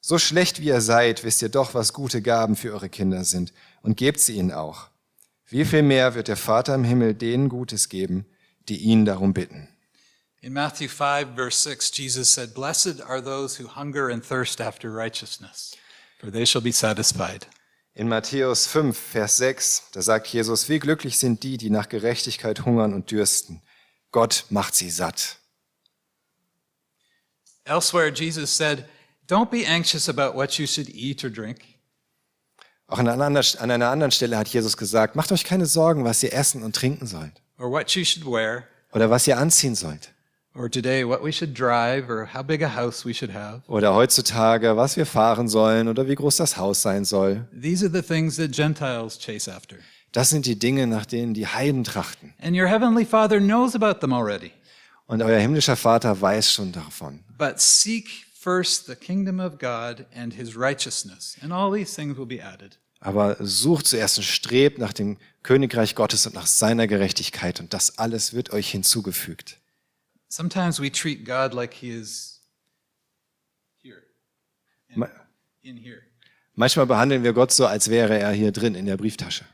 So schlecht wie ihr seid, wisst ihr doch, was gute Gaben für eure Kinder sind, und gebt sie ihnen auch. Wie viel mehr wird der Vater im Himmel denen Gutes geben, die ihn darum bitten? In Matthew 5, verse 6, Jesus said, Blessed are those who hunger and thirst after righteousness, for they shall be satisfied. In Matthäus 5, Vers 6, da sagt Jesus, wie glücklich sind die, die nach Gerechtigkeit hungern und dürsten. Gott macht sie satt. Elsewhere, Jesus said, Don't be anxious about what you should eat or drink, Auch an einer, anderen- an einer anderen Stelle hat Jesus gesagt, macht euch keine Sorgen, was ihr essen und trinken sollt or what you should wear, oder was ihr anziehen sollt. or today what we should drive, or how big a house we should have. Oder heutzutage, was wir fahren sollen oder wie groß das Haus sein soll. These are the things that Gentiles chase after. Das sind die Dinge, nach denen die Heiden trachten. And your heavenly Father knows about them already. Und euer himmlischer Vater weiß schon davon. But seek first the kingdom of God and his righteousness, and all these things will be added. Aber sucht zuerst und strebt nach dem Königreich Gottes und nach seiner Gerechtigkeit und das alles wird euch hinzugefügt. Sometimes we treat God like he is here, Ma- in here. Manchmal behandeln wir Gott so, als wäre er hier drin in der Brieftasche.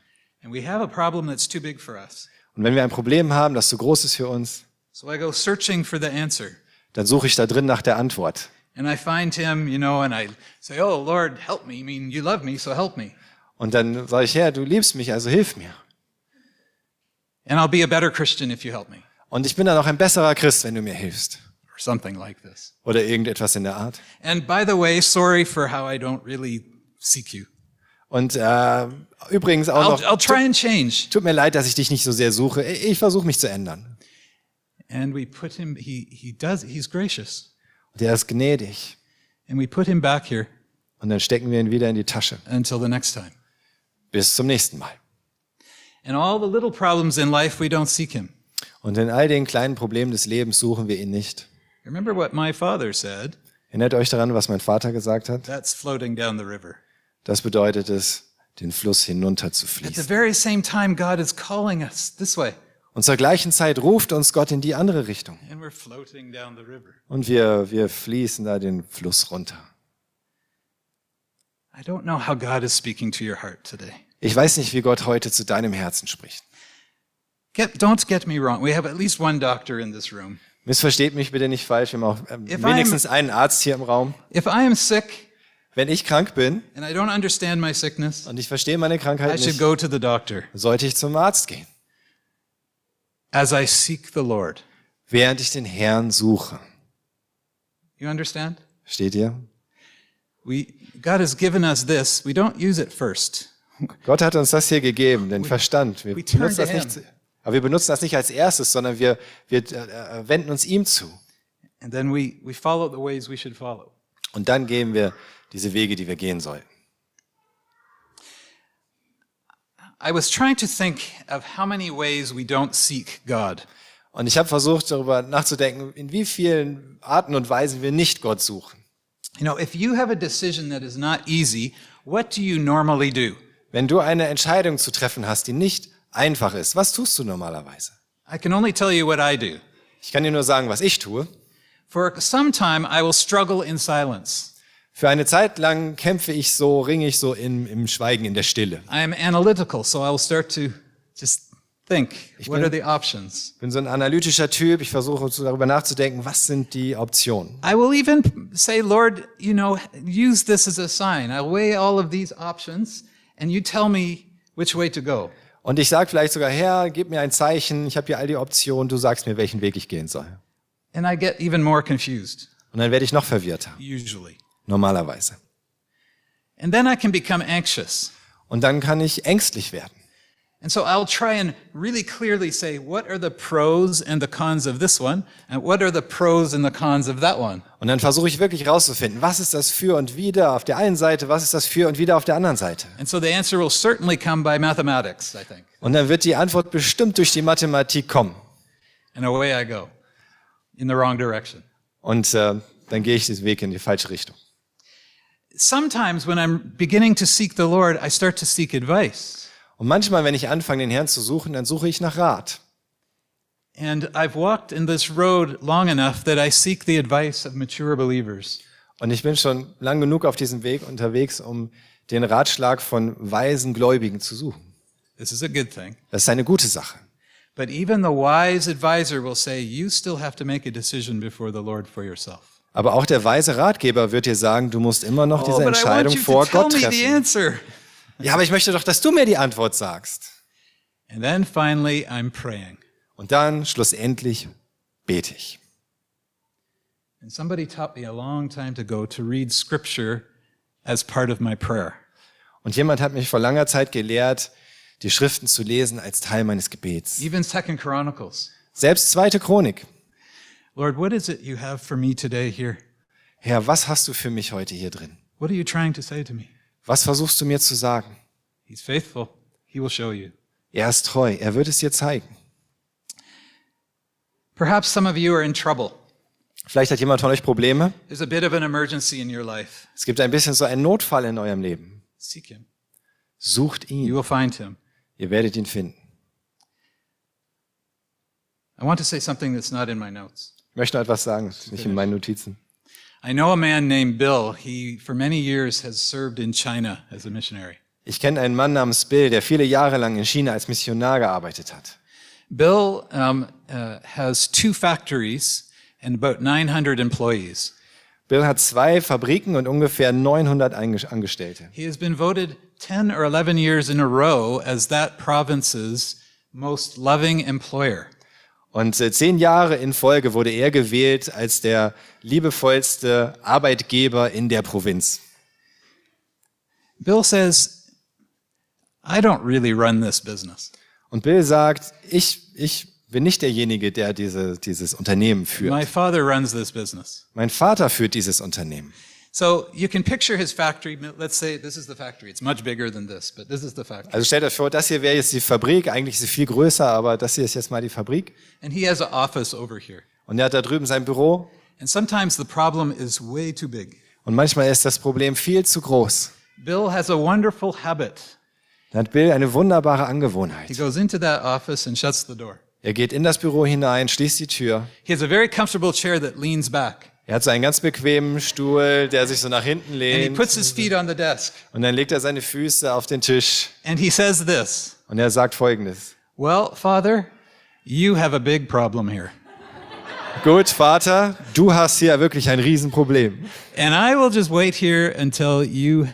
And we have a problem that's too big for us. Und wenn wir ein Problem haben, das zu groß ist für uns, So I go searching for the answer. dann suche ich da drin nach der Antwort. And I find him, you know, and I say, Oh, Lord, help me. I mean, you love me, so help me. Und dann sage ich, Herr, du liebst mich, also hilf mir. And I'll be a better Christian if you help me, Und ich bin dann auch ein besserer Christ, wenn du mir hilfst. or something like this. Oder irgendetwas in der Art. And by the way, sorry for how I don't really seek you. Und äh, übrigens auch I'll, noch, I'll try and change. tut mir leid, dass ich dich nicht so sehr suche. Ich versuche mich zu ändern. And we put him, he, he does, he's gracious. Der ist gnädig. And we put him back here Und dann stecken wir ihn wieder in die Tasche. until the next time. Bis zum nächsten Mal. And all the little problems in life, we don't seek him. Und in all den kleinen Problemen des Lebens suchen wir ihn nicht. Remember what my father said? Erinnert euch daran, was mein Vater gesagt hat? That's floating down the river. Das bedeutet es, den Fluss hinunter zu At the fließen. very same time, God is calling us this way, Und zur gleichen Zeit ruft uns Gott in die andere Richtung. and we're floating down the river. Und wir, wir fließen da den Fluss runter. I don't know how God is speaking to your heart today. Ich weiß nicht, wie Gott heute zu deinem Herzen spricht. Get, don't get me wrong. We have at least one doctor in this room. Missversteht mich bitte nicht falsch. Wir haben auch ähm, If wenigstens einen Arzt hier im Raum. If I am sick Wenn ich krank bin and I don't understand my sickness, und ich verstehe meine I Krankheit should nicht, go to the doctor sollte ich zum Arzt gehen, as I seek the Lord. während ich den Herrn suche. You understand? Steht ihr? We, God has given us this. We don't use it first. Gott hat uns das hier gegeben, den Verstand. Wir benutzen das nicht, aber wir benutzen das nicht als erstes, sondern wir, wir äh, äh, wenden uns ihm zu. And then we, we follow the ways we should follow. Und dann gehen wir diese Wege, die wir gehen sollten. I was trying to think of how many ways we don't seek God. Und ich habe versucht, darüber nachzudenken, in wie vielen Arten und Weisen wir nicht Gott suchen. You know, if you have a decision that is not easy, what do you normally do? Wenn du eine Entscheidung zu treffen hast, die nicht einfach ist, was tust du normalerweise? I can only tell you what I do. Ich kann dir nur sagen, was ich tue. For some time, I will struggle in silence. Für eine Zeit lang kämpfe ich so, ringe ich so im, im Schweigen, in der Stille. I am analytical, so I will start to just think what bin- are the options? Ich bin so ein analytischer Typ. Ich versuche darüber nachzudenken, was sind die Optionen. I will even say, Lord, you know, use this as a sign. I'll weigh all of these options, and you tell me which way to go. Und ich sage vielleicht sogar, Herr, gib mir ein Zeichen. Ich habe hier all die Optionen. Du sagst mir, welchen Weg ich gehen soll. And I get even more confused, Und dann werde ich noch verwirrter. usually. Normalerweise. And then I can become anxious. Und dann kann ich ängstlich werden. And so I'll try and really clearly say, what are the pros and the cons of this one? And what are the pros and the cons of that one? Und dann versuche ich wirklich rauszufinden, was ist das für und wider auf der einen Seite, was ist das für und wider auf der anderen Seite. And so the answer will certainly come by mathematics, I think. Und dann wird die Antwort bestimmt durch die Mathematik kommen. And away I go in the wrong direction. Und äh, dann gehe ich diesen Weg in die falsche Richtung. Sometimes when I'm beginning to seek the Lord, I start to seek advice. Und manchmal, wenn ich anfange, den Herrn zu suchen, dann suche ich nach Rat. And I've walked in this road long enough that I seek the advice of mature believers. Und ich bin schon lang genug auf diesem Weg unterwegs, um den Ratschlag von weisen Gläubigen zu suchen. This is a good thing. Das ist eine gute Sache. But even the wise advisor will say, you still have to make a decision before the Lord for yourself. Aber auch der weise Ratgeber wird dir sagen, du musst immer noch diese Oh, I want Entscheidung to vor Gott treffen. answer. Ja, aber ich möchte doch, dass du mir die Antwort sagst. And then finally, I'm praying. Und dann schlussendlich bete ich. And somebody taught me a long time ago to read scripture as part of my prayer. Und jemand hat mich vor langer Zeit gelehrt, die Schriften zu lesen als Teil meines Gebets. Even Second Chronicles. Selbst zweite Chronik. Lord, what is it you have for me today here? Herr, was hast du für mich heute hier drin? What are you trying to say to me? Was versuchst du mir zu sagen? He's faithful. He will show you. Er ist treu. Er wird es dir zeigen. Perhaps some of you are in trouble. Vielleicht hat jemand von euch Probleme. There's a bit of an emergency in your life. Es gibt ein bisschen so einen Notfall in eurem Leben. Seek him. Sucht You ihn. will find him. Ihr werdet ihn finden. I want to say something that's not in my notes. Ich möchte noch etwas sagen, das ist nicht in meinen Notizen. I know a man named Bill. He, for many years, has served in China as a missionary. Ich kenne einen Mann namens Bill, der viele Jahre lang in China als Missionar gearbeitet hat. Bill um, uh, has two factories and about 900 employees. Bill hat zwei Fabriken und ungefähr 900 Einge- Angestellte. He has been voted 10 or 11 years in a row as that province's most loving employer. Und äh, zehn Jahre in Folge wurde er gewählt als der liebevollste Arbeitgeber in der Provinz. Bill says, I don't really run this business. Und Bill sagt, ich, ich bin nicht derjenige, der diese, dieses Unternehmen führt. My father runs this business. Mein Vater führt dieses Unternehmen. So you can picture his factory. Let's say this is the factory. It's much bigger than this, but this is the factory. Also stellt euch vor, das hier wäre jetzt die Fabrik. Eigentlich ist sie viel größer, aber das hier ist jetzt mal die Fabrik. And he has an office over here. Und er hat da drüben sein Büro. And sometimes the problem is way too big. Und manchmal ist das Problem viel zu groß. Bill has a wonderful habit. Dann hat Bill eine wunderbare He Angewohnheit. goes into that office and shuts the door. Er geht in das Büro hinein, schließt die Tür. He has a very comfortable chair that leans back. Er hat so einen ganz bequemen Stuhl, der sich so nach hinten And he lehnt. puts his feet on the desk. Und dann legt er seine Füße auf den Tisch. And he says this Und er sagt Folgendes. Well, Father, you have a big problem here. Gut, Vater, du hast hier wirklich ein Riesenproblem. And I will just wait here until you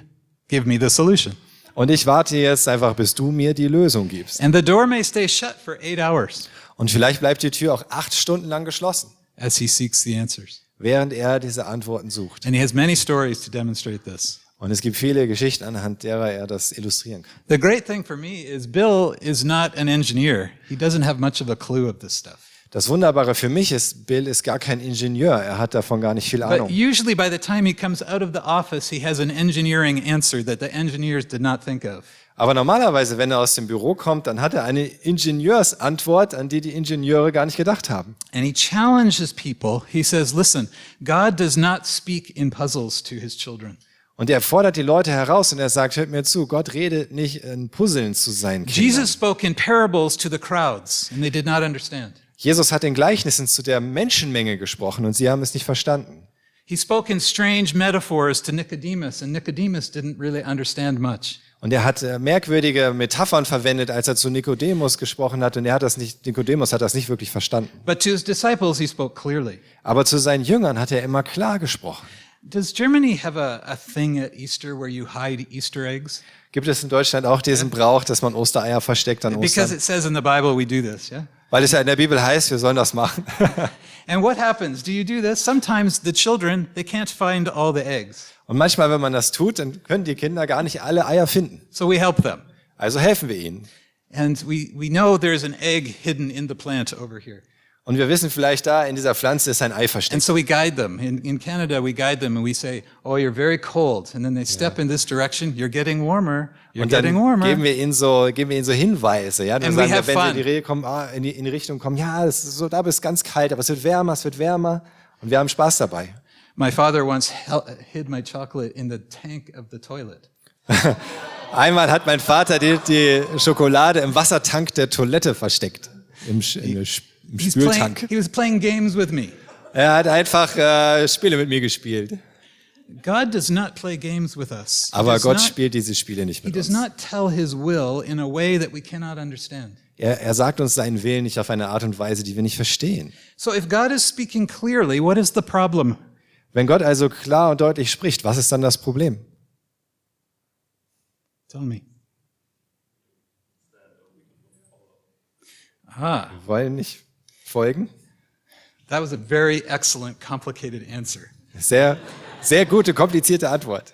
give me the solution. Und ich warte jetzt einfach, bis du mir die Lösung gibst. And the door may stay shut for eight hours Und vielleicht bleibt die Tür auch acht Stunden lang geschlossen, as he seeks the answers. Während er diese Antworten sucht. And he has many stories to demonstrate this. Und es gibt viele Geschichten, anhand derer er das illustrieren kann. The great thing for me is Bill is not an engineer. He doesn't have much of a clue of this stuff. Das Wunderbare für mich ist, Bill ist gar kein Ingenieur. Er hat davon gar nicht viel But Ahnung. usually by the time he comes out of the office, he has an engineering answer that the engineers did not think of. Aber normalerweise, wenn er aus dem Büro kommt, dann hat er eine Ingenieursantwort, an die die Ingenieure gar nicht gedacht haben. And he challenges people. He says, listen, God does not speak in puzzles to his children. Und er fordert die Leute heraus und er sagt, hört mir zu, Gott redet nicht in Puzzeln zu seinen Kindern. Jesus spoke in parables to the crowds, and they did not understand. Jesus hat in Gleichnissen zu der Menschenmenge gesprochen und sie haben es nicht verstanden. He spoke in strange metaphors to Nicodemus, and Nicodemus didn't really understand much. Und er hat äh, merkwürdige Metaphern verwendet, als er zu Nikodemus gesprochen hat und er hat das nicht, Nikodemus hat das nicht wirklich verstanden. But to his disciples, he spoke clearly. Aber zu seinen Jüngern hat er immer klar gesprochen. Does Germany have a, a thing at Easter where you hide Easter eggs? Gibt es in Deutschland auch diesen Brauch, dass man Ostereier versteckt an Because Ostern? it says in the Bible we do this, yeah? Weil es ja in der Bibel heißt, wir sollen das machen. And what happens? Do you do this? Sometimes the children, they can't find all the eggs. Und manchmal, wenn man das tut, dann können die Kinder gar nicht alle Eier finden. So we help them. Also helfen wir ihnen. And we, we know there's an egg hidden in the plant over here. Und wir wissen vielleicht, da in dieser Pflanze ist ein Ei And versteckt. so we guide them. In, in Canada, we guide them and we say, Oh, you're very cold. And then they step in this direction. You're getting warmer. You're Und getting dann warmer. geben wir ihnen so, geben wir ihnen so Hinweise, ja. Dann And sagen wir, wenn sie in fun. die, Regel kommen, ah, in, die, in die Richtung kommen, ja, es ist so, da ist ganz kalt, aber es wird wärmer, es wird wärmer. Und wir haben Spaß dabei. My father once hid my chocolate in the tank of the toilet. Einmal hat mein Vater die, die Schokolade im Wassertank der Toilette versteckt. Im, in Sch- im He's playing, Spültank. he was playing games with me. Er hat einfach äh, Spiele mit mir gespielt. God does not play games with us. He Aber does Gott not- spielt diese Spiele nicht He mit does uns. not tell his will in a way that we cannot understand. Er, er sagt uns seinen Willen nicht auf eine Art und Weise, die wir nicht verstehen. So if God is speaking clearly, what is the problem? Wenn Gott also klar und deutlich spricht, was ist dann das Problem? Tell me. Ah, Wir wollen nicht folgen? that was a very excellent, complicated answer. Sehr, sehr gute, komplizierte Antwort.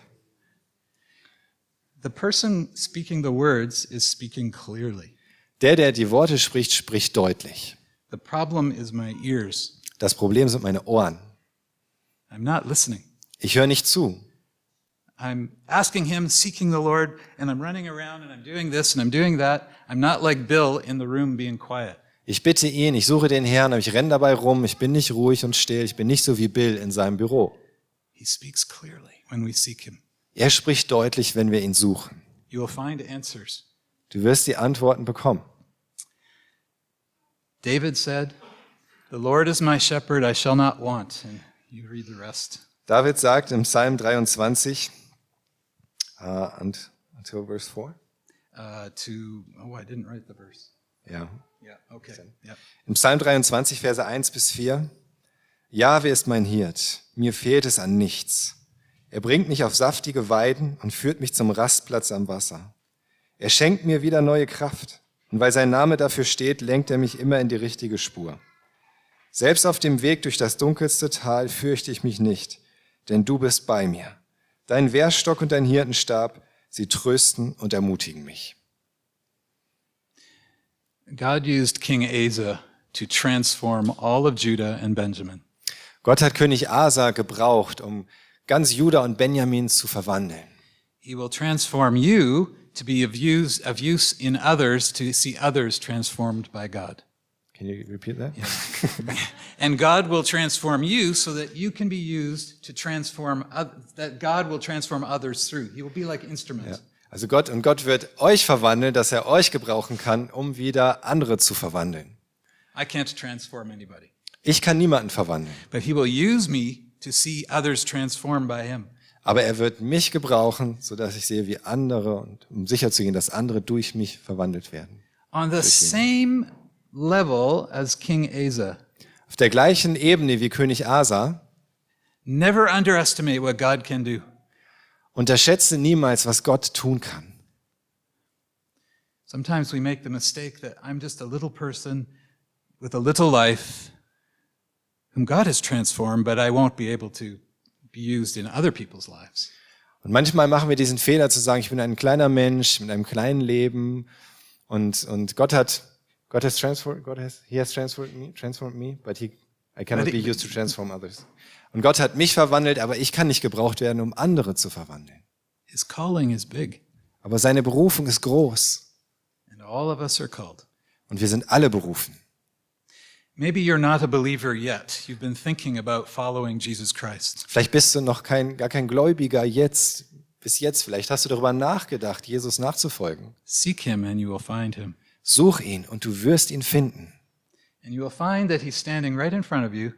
The person speaking the words is speaking clearly. Der, der die Worte spricht, spricht deutlich. The problem is my ears. Das Problem sind meine Ohren. I'm not listening. Ich höre nicht zu. I'm asking him, seeking the Lord, and I'm running around and I'm doing this and I'm doing that. I'm not like Bill in the room being quiet. Ich bitte ihn, ich suche den Herrn, aber ich renne dabei rum, ich bin nicht ruhig und still, ich bin nicht so wie Bill in seinem Büro. He speaks clearly when we seek him. Er spricht deutlich, wenn wir ihn suchen. You will find answers. Du wirst die Antworten bekommen. David said, The Lord is my shepherd, I shall not want. And you read the rest. David sagt im Psalm 23, uh, and, until verse 4. Uh, to, oh, I didn't write the verse. Ja. Yeah, okay. Yeah. Im Psalm 23, Verse 1 bis 4. Jahwe ist mein Hirt, mir fehlt es an nichts. Er bringt mich auf saftige Weiden und führt mich zum Rastplatz am Wasser. Er schenkt mir wieder neue Kraft. Und weil sein Name dafür steht, lenkt er mich immer in die richtige Spur. Selbst auf dem Weg durch das dunkelste Tal fürchte ich mich nicht, denn du bist bei mir. Dein Wehrstock und dein Hirtenstab, sie trösten und ermutigen mich. God used King Asa to transform all of Judah and Benjamin. Gott hat König Asa gebraucht, um ganz Juda und Benjamin zu verwandeln. He will transform you to be of use, of use in others to see others transformed by God. Can you repeat that? And God will transform you so that you can be used to transform, that God will transform others through. He will be like instruments. Also Gott und Gott wird euch verwandeln, dass er euch gebrauchen kann, um wieder andere zu verwandeln. I can't transform anybody, Ich kann niemanden verwandeln, but He will use me to see others transformed by Him. aber er wird mich gebrauchen, so dass ich sehe, wie andere und um sicherzugehen, dass andere durch mich verwandelt werden. On the same level as King Asa, Auf der gleichen Ebene wie König Asa never underestimate what God can do. Unterschätze niemals, was Gott tun kann. Sometimes we make the mistake that I'm just a little person with a little life whom God has transformed, but I won't be able to be used in other people's lives. Und manchmal machen wir diesen Fehler zu sagen, ich bin ein kleiner Mensch mit einem kleinen Leben und, und Gott hat, Gott has transformed, God has, he has transformed me, transformed me, but he, I cannot be used to transform others. Und Gott hat mich verwandelt, aber ich kann nicht gebraucht werden, um andere zu verwandeln. His calling is big, Aber seine Berufung ist groß and all of us are called. und wir sind alle berufen. Maybe you're not a believer yet. You've been thinking about following Jesus Christ. Vielleicht bist du noch kein, gar kein Gläubiger jetzt, bis jetzt. Vielleicht hast du darüber nachgedacht, Jesus nachzufolgen. Seek him and you will find him. Such ihn und du wirst ihn finden. And you will find that he's standing right in front of you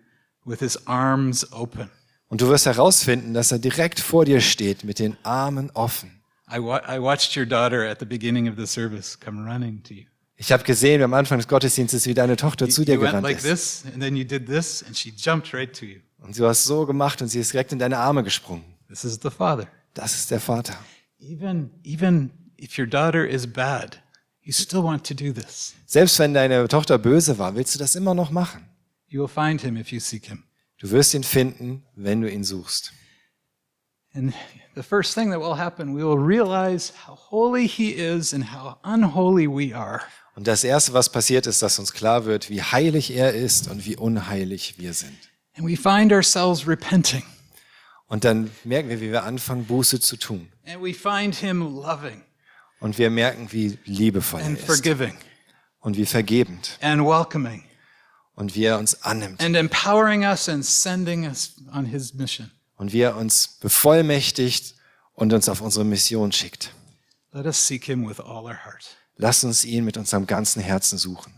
with his arms open. Und du wirst herausfinden, dass er direkt vor dir steht mit den Armen offen. I, wa- I watched your daughter at the beginning of the service come running to you. Ich habe gesehen am Anfang des Gottesdienstes, wie deine Tochter zu dir gerannt like ist. this, and then you did this, and she jumped right to you. Und du hast so gemacht und sie ist direkt in deine Arme gesprungen. This is the Father. Das ist der Vater. Even, even if your daughter is bad, you still want to do this. Selbst wenn deine Tochter böse war, willst du das immer noch machen. You will find him if you seek him. Du wirst ihn finden, wenn du ihn suchst. And the first thing that will happen, we will realize how holy he is and how unholy we are. Und das Erste, was passiert, ist, dass uns klar wird, wie heilig er ist und wie unheilig wir sind. And we find ourselves repenting. Und dann merken wir, wie wir anfangen, Buße zu tun. And we find him loving Und wir merken, wie liebevoll er and ist forgiving und wie vergebend and welcoming und wie er uns annimmt and empowering us and sending us on his mission. und wie er uns bevollmächtigt und uns auf unsere Mission schickt. Let us seek him with all our heart. Lass uns ihn mit unserem ganzen Herzen suchen.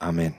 Amen.